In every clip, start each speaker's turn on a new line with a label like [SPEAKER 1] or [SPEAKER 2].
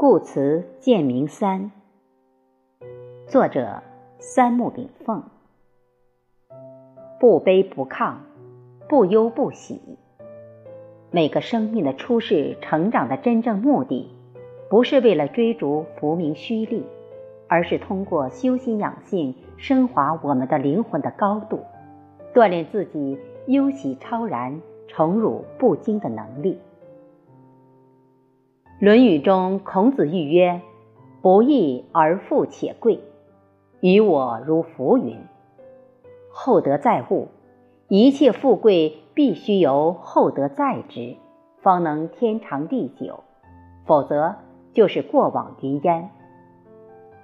[SPEAKER 1] 故辞建明三，作者三木炳凤。不卑不亢，不忧不喜。每个生命的出世、成长的真正目的，不是为了追逐浮名虚利，而是通过修心养性，升华我们的灵魂的高度，锻炼自己忧喜超然、宠辱不惊的能力。《论语》中，孔子欲曰：“不义而富且贵，于我如浮云。厚德载物，一切富贵必须由厚德载之，方能天长地久；否则就是过往云烟。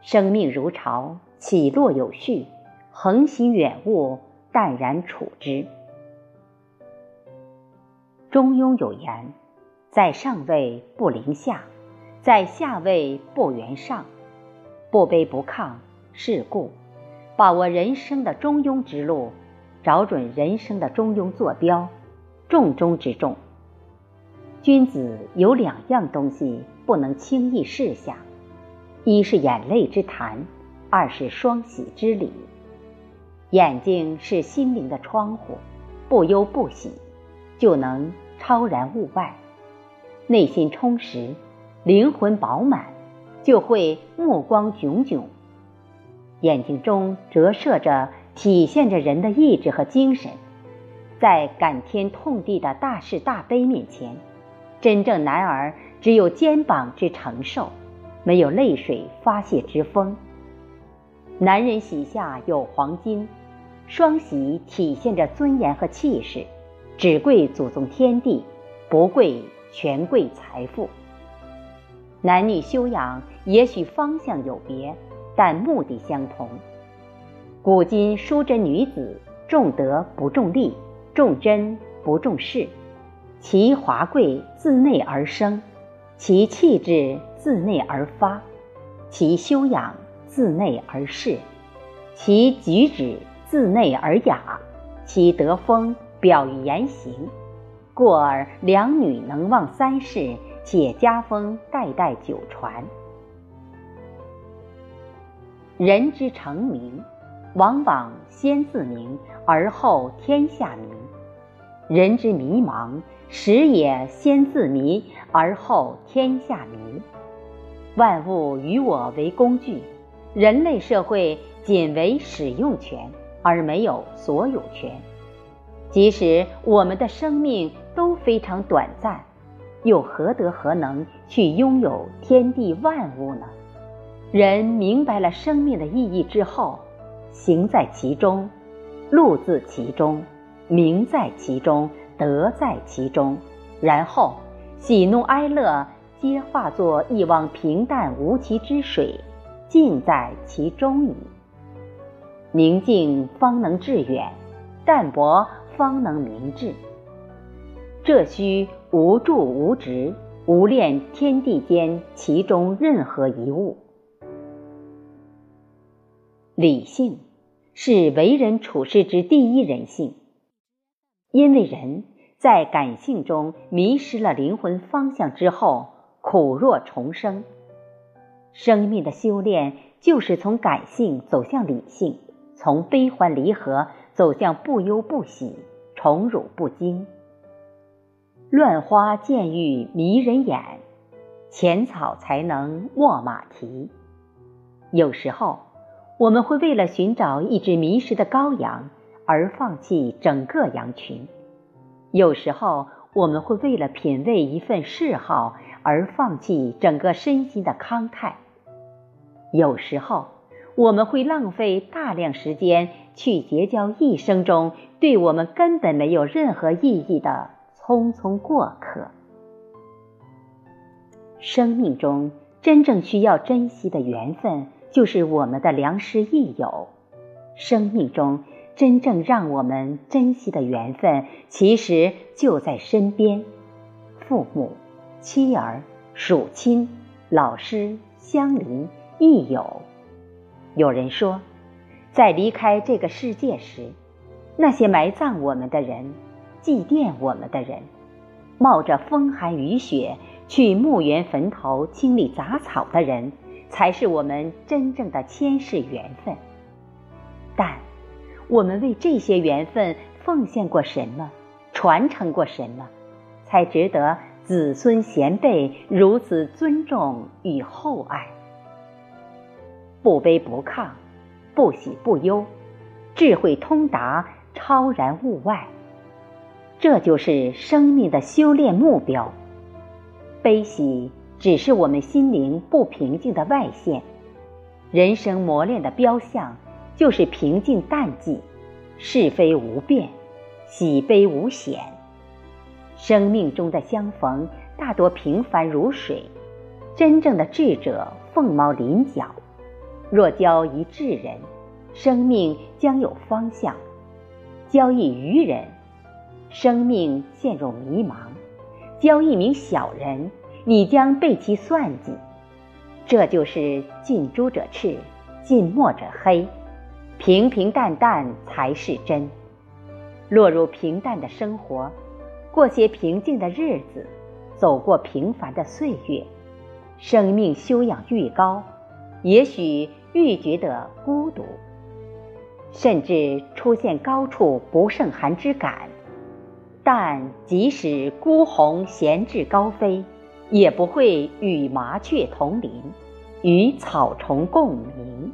[SPEAKER 1] 生命如潮，起落有序，恒行远悟，淡然处之。”中庸有言。在上位不临下，在下位不圆上，不卑不亢，是故把握人生的中庸之路，找准人生的中庸坐标，重中之重。君子有两样东西不能轻易试下：一是眼泪之谈，二是双喜之礼。眼睛是心灵的窗户，不忧不喜，就能超然物外。内心充实，灵魂饱满，就会目光炯炯。眼睛中折射着、体现着人的意志和精神。在感天痛地的大是大悲面前，真正男儿只有肩膀之承受，没有泪水发泄之风。男人膝下有黄金，双喜体现着尊严和气势，只贵祖宗天地，不贵。权贵财富，男女修养也许方向有别，但目的相同。古今淑贞女子，重德不重利，重贞不重势，其华贵自内而生，其气质自内而发，其修养自内而逝，其举止自内而雅，其德风表于言行。故而两女能旺三世，且家风代代久传。人之成名，往往先自明，而后天下明；人之迷茫，时也先自迷，而后天下迷。万物与我为工具，人类社会仅为使用权，而没有所有权。即使我们的生命都非常短暂，又何德何能去拥有天地万物呢？人明白了生命的意义之后，行在其中，路自其中，名在其中，德在其中，然后喜怒哀乐皆化作一汪平淡无奇之水，尽在其中矣。宁静方能致远，淡泊。方能明志。这须无住无执，无恋天地间其中任何一物。理性是为人处事之第一人性，因为人在感性中迷失了灵魂方向之后，苦若重生。生命的修炼就是从感性走向理性，从悲欢离合。走向不忧不喜，宠辱不惊。乱花渐欲迷人眼，浅草才能没马蹄。有时候，我们会为了寻找一只迷失的羔羊而放弃整个羊群；有时候，我们会为了品味一份嗜好而放弃整个身心的康泰；有时候，我们会浪费大量时间去结交一生中对我们根本没有任何意义的匆匆过客。生命中真正需要珍惜的缘分，就是我们的良师益友。生命中真正让我们珍惜的缘分，其实就在身边：父母、妻儿、属亲、老师、乡邻、益友。有人说，在离开这个世界时，那些埋葬我们的人、祭奠我们的人，冒着风寒雨雪去墓园坟头清理杂草的人，才是我们真正的前世缘分。但，我们为这些缘分奉献过什么，传承过什么，才值得子孙贤辈如此尊重与厚爱？不卑不亢，不喜不忧，智慧通达，超然物外。这就是生命的修炼目标。悲喜只是我们心灵不平静的外现，人生磨练的标象就是平静淡寂，是非无变，喜悲无显。生命中的相逢大多平凡如水，真正的智者凤毛麟角。若交一智人，生命将有方向；交一愚人，生命陷入迷茫；交一名小人，你将被其算计。这就是近朱者赤，近墨者黑。平平淡淡才是真。落入平淡的生活，过些平静的日子，走过平凡的岁月，生命修养愈高，也许。愈觉得孤独，甚至出现高处不胜寒之感。但即使孤鸿闲至高飞，也不会与麻雀同林，与草虫共鸣。